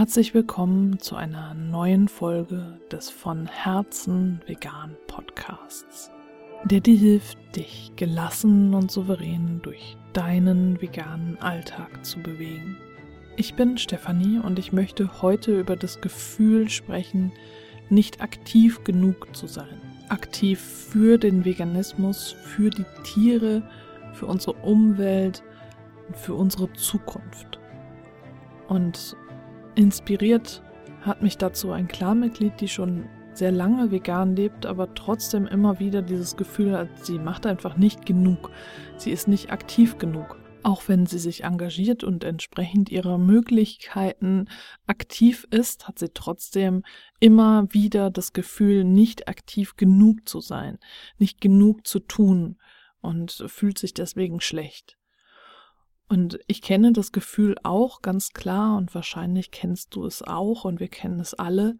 Herzlich willkommen zu einer neuen Folge des von Herzen vegan Podcasts, der dir hilft, dich gelassen und souverän durch deinen veganen Alltag zu bewegen. Ich bin Stefanie und ich möchte heute über das Gefühl sprechen, nicht aktiv genug zu sein. Aktiv für den Veganismus, für die Tiere, für unsere Umwelt und für unsere Zukunft. Und Inspiriert hat mich dazu ein Klarmitglied, die schon sehr lange vegan lebt, aber trotzdem immer wieder dieses Gefühl hat, sie macht einfach nicht genug. Sie ist nicht aktiv genug. Auch wenn sie sich engagiert und entsprechend ihrer Möglichkeiten aktiv ist, hat sie trotzdem immer wieder das Gefühl, nicht aktiv genug zu sein, nicht genug zu tun und fühlt sich deswegen schlecht. Und ich kenne das Gefühl auch ganz klar und wahrscheinlich kennst du es auch und wir kennen es alle.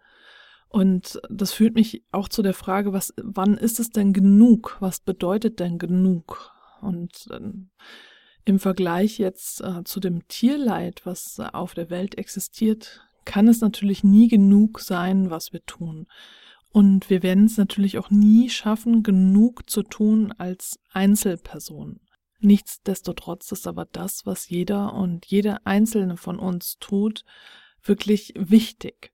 Und das führt mich auch zu der Frage, was, wann ist es denn genug? Was bedeutet denn genug? Und äh, im Vergleich jetzt äh, zu dem Tierleid, was auf der Welt existiert, kann es natürlich nie genug sein, was wir tun. Und wir werden es natürlich auch nie schaffen, genug zu tun als Einzelperson. Nichtsdestotrotz ist aber das, was jeder und jede einzelne von uns tut, wirklich wichtig.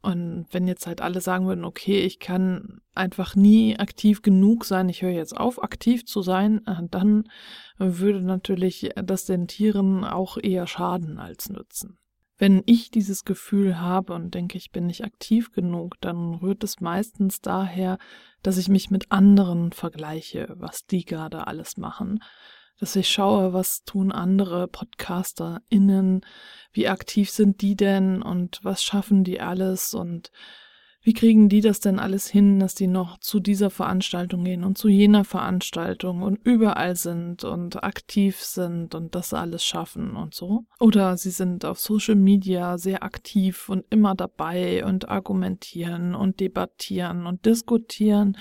Und wenn jetzt halt alle sagen würden, okay, ich kann einfach nie aktiv genug sein, ich höre jetzt auf, aktiv zu sein, äh, dann würde natürlich das den Tieren auch eher schaden als nützen. Wenn ich dieses Gefühl habe und denke, ich bin nicht aktiv genug, dann rührt es meistens daher, dass ich mich mit anderen vergleiche, was die gerade alles machen. Dass ich schaue, was tun andere PodcasterInnen, wie aktiv sind die denn und was schaffen die alles und wie kriegen die das denn alles hin, dass die noch zu dieser Veranstaltung gehen und zu jener Veranstaltung und überall sind und aktiv sind und das alles schaffen und so? Oder sie sind auf Social Media sehr aktiv und immer dabei und argumentieren und debattieren und diskutieren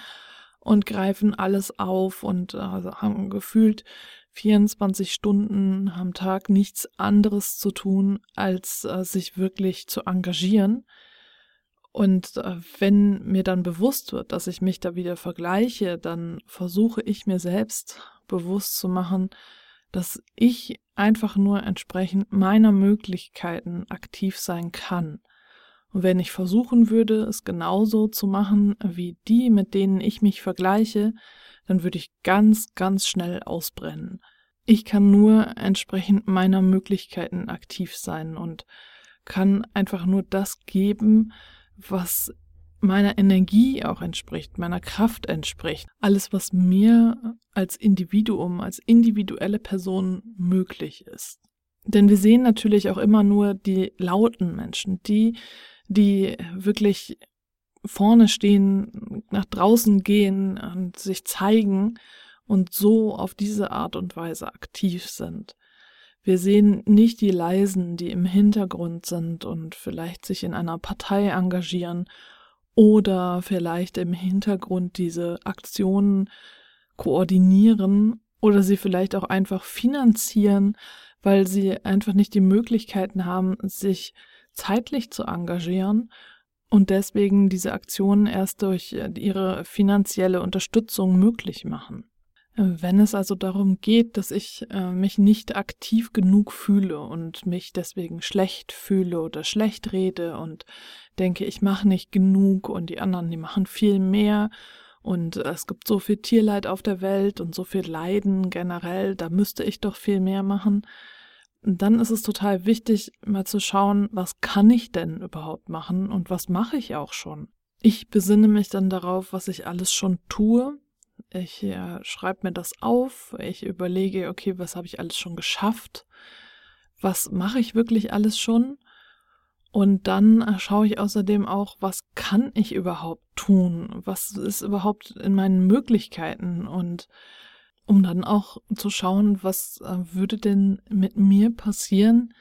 und greifen alles auf und äh, haben gefühlt 24 Stunden am Tag nichts anderes zu tun, als äh, sich wirklich zu engagieren und äh, wenn mir dann bewusst wird, dass ich mich da wieder vergleiche, dann versuche ich mir selbst bewusst zu machen, dass ich einfach nur entsprechend meiner Möglichkeiten aktiv sein kann. Und wenn ich versuchen würde, es genauso zu machen wie die, mit denen ich mich vergleiche, dann würde ich ganz, ganz schnell ausbrennen. Ich kann nur entsprechend meiner Möglichkeiten aktiv sein und kann einfach nur das geben, was meiner Energie auch entspricht, meiner Kraft entspricht. Alles, was mir als Individuum, als individuelle Person möglich ist. Denn wir sehen natürlich auch immer nur die lauten Menschen, die, die wirklich vorne stehen, nach draußen gehen und sich zeigen und so auf diese Art und Weise aktiv sind. Wir sehen nicht die Leisen, die im Hintergrund sind und vielleicht sich in einer Partei engagieren oder vielleicht im Hintergrund diese Aktionen koordinieren oder sie vielleicht auch einfach finanzieren, weil sie einfach nicht die Möglichkeiten haben, sich zeitlich zu engagieren und deswegen diese Aktionen erst durch ihre finanzielle Unterstützung möglich machen. Wenn es also darum geht, dass ich äh, mich nicht aktiv genug fühle und mich deswegen schlecht fühle oder schlecht rede und denke, ich mache nicht genug und die anderen, die machen viel mehr und es gibt so viel Tierleid auf der Welt und so viel Leiden generell, da müsste ich doch viel mehr machen, dann ist es total wichtig, mal zu schauen, was kann ich denn überhaupt machen und was mache ich auch schon. Ich besinne mich dann darauf, was ich alles schon tue, ich äh, schreibe mir das auf, ich überlege, okay, was habe ich alles schon geschafft, was mache ich wirklich alles schon? Und dann äh, schaue ich außerdem auch, was kann ich überhaupt tun, was ist überhaupt in meinen Möglichkeiten? Und um dann auch zu schauen, was äh, würde denn mit mir passieren,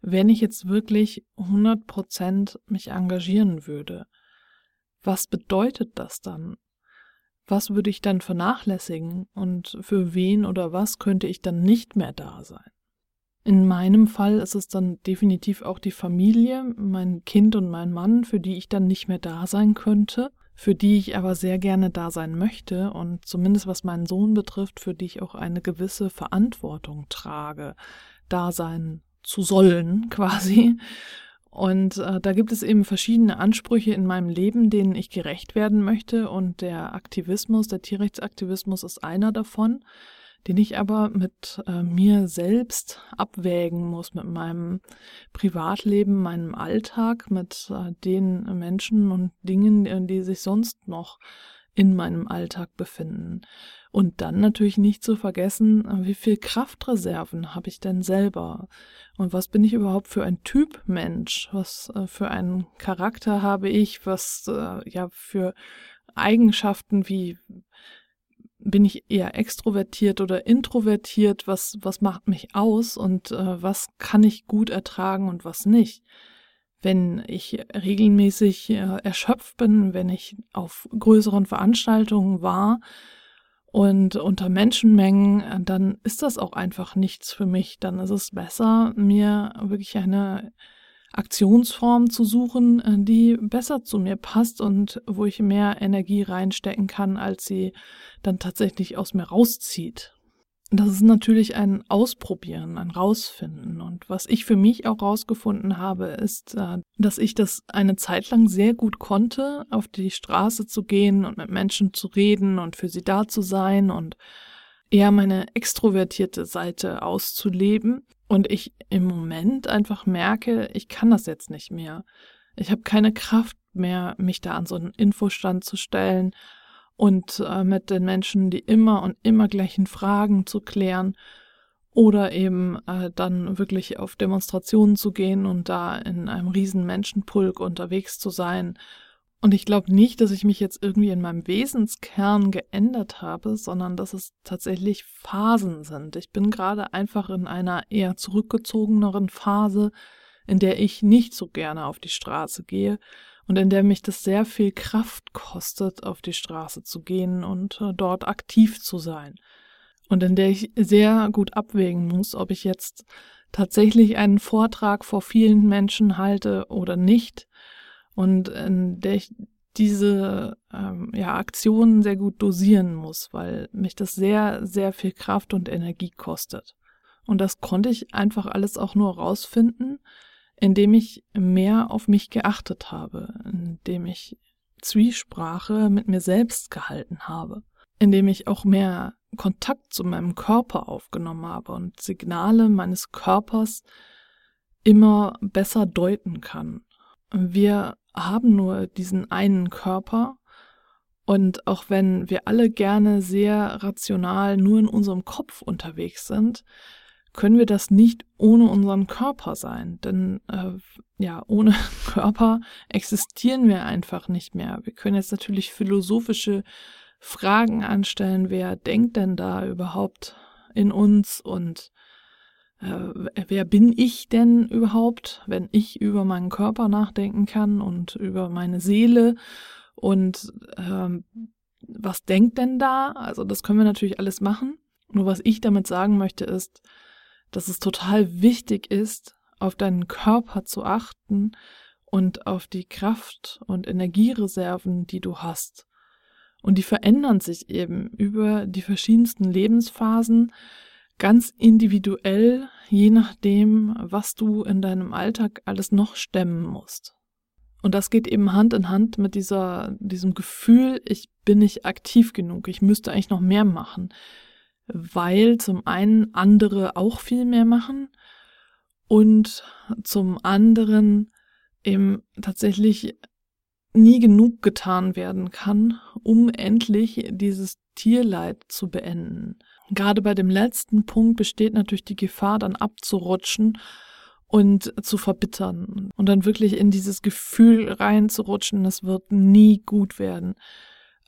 wenn ich jetzt wirklich 100% mich engagieren würde. Was bedeutet das dann? Was würde ich dann vernachlässigen und für wen oder was könnte ich dann nicht mehr da sein? In meinem Fall ist es dann definitiv auch die Familie, mein Kind und mein Mann, für die ich dann nicht mehr da sein könnte, für die ich aber sehr gerne da sein möchte und zumindest was meinen Sohn betrifft, für die ich auch eine gewisse Verantwortung trage, da sein zu sollen quasi. Und äh, da gibt es eben verschiedene Ansprüche in meinem Leben, denen ich gerecht werden möchte. Und der Aktivismus, der Tierrechtsaktivismus ist einer davon den ich aber mit äh, mir selbst abwägen muss, mit meinem Privatleben, meinem Alltag, mit äh, den Menschen und Dingen, die sich sonst noch in meinem Alltag befinden. Und dann natürlich nicht zu vergessen, wie viel Kraftreserven habe ich denn selber? Und was bin ich überhaupt für ein Typ Mensch? Was äh, für einen Charakter habe ich? Was äh, ja für Eigenschaften wie bin ich eher extrovertiert oder introvertiert? Was, was macht mich aus und äh, was kann ich gut ertragen und was nicht? Wenn ich regelmäßig äh, erschöpft bin, wenn ich auf größeren Veranstaltungen war und unter Menschenmengen, äh, dann ist das auch einfach nichts für mich. Dann ist es besser, mir wirklich eine Aktionsform zu suchen, äh, die besser zu mir passt und wo ich mehr Energie reinstecken kann, als sie dann tatsächlich aus mir rauszieht. Das ist natürlich ein Ausprobieren, ein Rausfinden. Und was ich für mich auch rausgefunden habe, ist, äh, dass ich das eine Zeit lang sehr gut konnte, auf die Straße zu gehen und mit Menschen zu reden und für sie da zu sein und eher meine extrovertierte Seite auszuleben. Und ich im Moment einfach merke, ich kann das jetzt nicht mehr. Ich habe keine Kraft mehr, mich da an so einen Infostand zu stellen und äh, mit den Menschen die immer und immer gleichen Fragen zu klären oder eben äh, dann wirklich auf Demonstrationen zu gehen und da in einem riesen Menschenpulk unterwegs zu sein und ich glaube nicht, dass ich mich jetzt irgendwie in meinem Wesenskern geändert habe, sondern dass es tatsächlich Phasen sind. Ich bin gerade einfach in einer eher zurückgezogeneren Phase, in der ich nicht so gerne auf die Straße gehe und in der mich das sehr viel Kraft kostet, auf die Straße zu gehen und äh, dort aktiv zu sein. Und in der ich sehr gut abwägen muss, ob ich jetzt tatsächlich einen Vortrag vor vielen Menschen halte oder nicht und in der ich diese ähm, ja, Aktionen sehr gut dosieren muss, weil mich das sehr, sehr viel Kraft und Energie kostet. Und das konnte ich einfach alles auch nur rausfinden, indem ich mehr auf mich geachtet habe, indem ich Zwiesprache mit mir selbst gehalten habe, indem ich auch mehr Kontakt zu meinem Körper aufgenommen habe und Signale meines Körpers immer besser deuten kann. Wir haben nur diesen einen Körper. Und auch wenn wir alle gerne sehr rational nur in unserem Kopf unterwegs sind, können wir das nicht ohne unseren Körper sein. Denn äh, ja, ohne Körper existieren wir einfach nicht mehr. Wir können jetzt natürlich philosophische Fragen anstellen, wer denkt denn da überhaupt in uns und äh, wer bin ich denn überhaupt, wenn ich über meinen Körper nachdenken kann und über meine Seele und ähm, was denkt denn da? Also das können wir natürlich alles machen. Nur was ich damit sagen möchte ist, dass es total wichtig ist, auf deinen Körper zu achten und auf die Kraft und Energiereserven, die du hast. Und die verändern sich eben über die verschiedensten Lebensphasen, ganz individuell, je nachdem, was du in deinem Alltag alles noch stemmen musst. Und das geht eben Hand in Hand mit dieser, diesem Gefühl, ich bin nicht aktiv genug, ich müsste eigentlich noch mehr machen, weil zum einen andere auch viel mehr machen und zum anderen eben tatsächlich nie genug getan werden kann, um endlich dieses Tierleid zu beenden. Gerade bei dem letzten Punkt besteht natürlich die Gefahr, dann abzurutschen und zu verbittern und dann wirklich in dieses Gefühl reinzurutschen, es wird nie gut werden.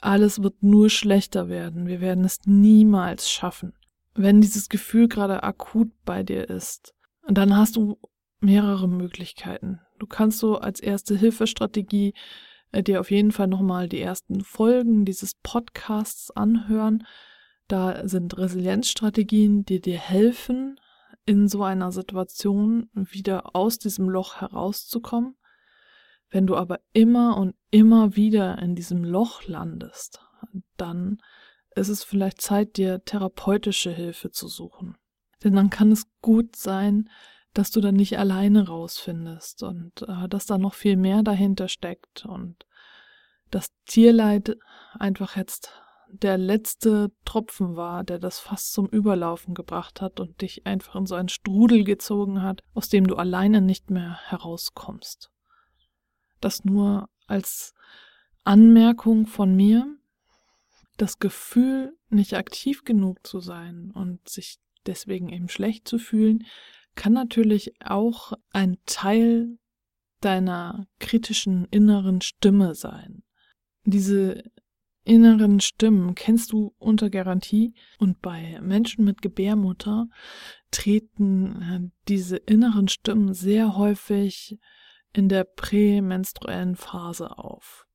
Alles wird nur schlechter werden. Wir werden es niemals schaffen. Wenn dieses Gefühl gerade akut bei dir ist, dann hast du mehrere Möglichkeiten. Du kannst so als erste Hilfestrategie äh, dir auf jeden Fall nochmal die ersten Folgen dieses Podcasts anhören, da sind Resilienzstrategien, die dir helfen, in so einer Situation wieder aus diesem Loch herauszukommen. Wenn du aber immer und immer wieder in diesem Loch landest, dann ist es vielleicht Zeit, dir therapeutische Hilfe zu suchen. Denn dann kann es gut sein, dass du dann nicht alleine rausfindest und äh, dass da noch viel mehr dahinter steckt und das Tierleid einfach jetzt der letzte Tropfen war, der das fast zum Überlaufen gebracht hat und dich einfach in so einen Strudel gezogen hat, aus dem du alleine nicht mehr herauskommst. Das nur als Anmerkung von mir, das Gefühl, nicht aktiv genug zu sein und sich deswegen eben schlecht zu fühlen, kann natürlich auch ein Teil deiner kritischen inneren Stimme sein. Diese inneren Stimmen kennst du unter Garantie und bei Menschen mit Gebärmutter treten äh, diese inneren Stimmen sehr häufig in der prämenstruellen Phase auf.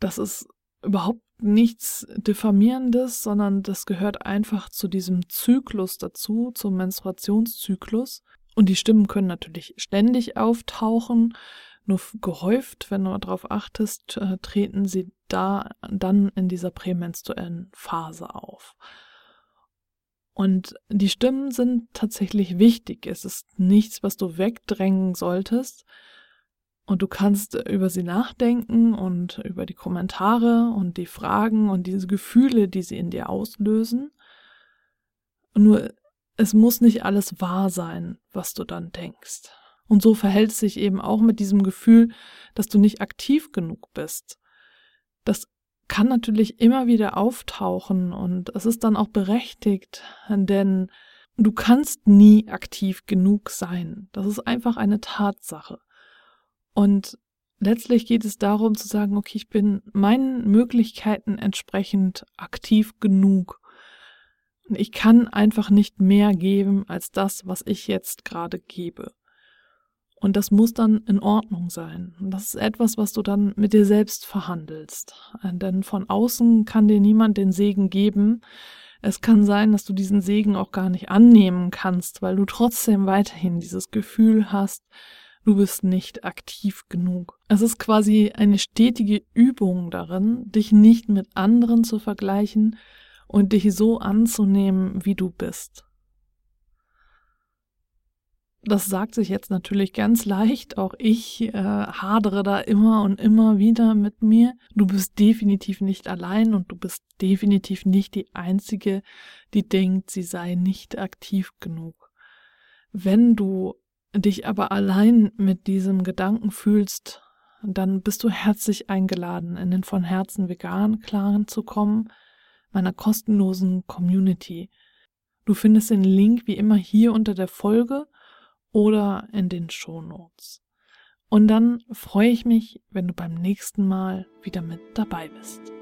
Das ist überhaupt nichts Diffamierendes, sondern das gehört einfach zu diesem Zyklus dazu, zum Menstruationszyklus. Und die Stimmen können natürlich ständig auftauchen, nur gehäuft, wenn du darauf achtest, äh, treten sie da dann in dieser prämenstruellen Phase auf. Und die Stimmen sind tatsächlich wichtig. Es ist nichts, was du wegdrängen solltest. Und du kannst über sie nachdenken und über die Kommentare und die Fragen und diese Gefühle, die sie in dir auslösen. Nur es muss nicht alles wahr sein, was du dann denkst. Und so verhält es sich eben auch mit diesem Gefühl, dass du nicht aktiv genug bist. Das kann natürlich immer wieder auftauchen und es ist dann auch berechtigt, denn du kannst nie aktiv genug sein. Das ist einfach eine Tatsache. Und letztlich geht es darum zu sagen, okay, ich bin meinen Möglichkeiten entsprechend aktiv genug. Ich kann einfach nicht mehr geben als das, was ich jetzt gerade gebe. Und das muss dann in Ordnung sein. Das ist etwas, was du dann mit dir selbst verhandelst. Denn von außen kann dir niemand den Segen geben. Es kann sein, dass du diesen Segen auch gar nicht annehmen kannst, weil du trotzdem weiterhin dieses Gefühl hast, du bist nicht aktiv genug. Es ist quasi eine stetige Übung darin, dich nicht mit anderen zu vergleichen und dich so anzunehmen, wie du bist das sagt sich jetzt natürlich ganz leicht. Auch ich äh, hadere da immer und immer wieder mit mir. Du bist definitiv nicht allein und du bist definitiv nicht die Einzige, die denkt, sie sei nicht aktiv genug. Wenn du dich aber allein mit diesem Gedanken fühlst, dann bist du herzlich eingeladen, in den von Herzen veganen Klaren zu kommen, meiner kostenlosen Community. Du findest den Link wie immer hier unter der Folge oder in den Shownotes. Und dann freue ich mich, wenn du beim nächsten Mal wieder mit dabei bist.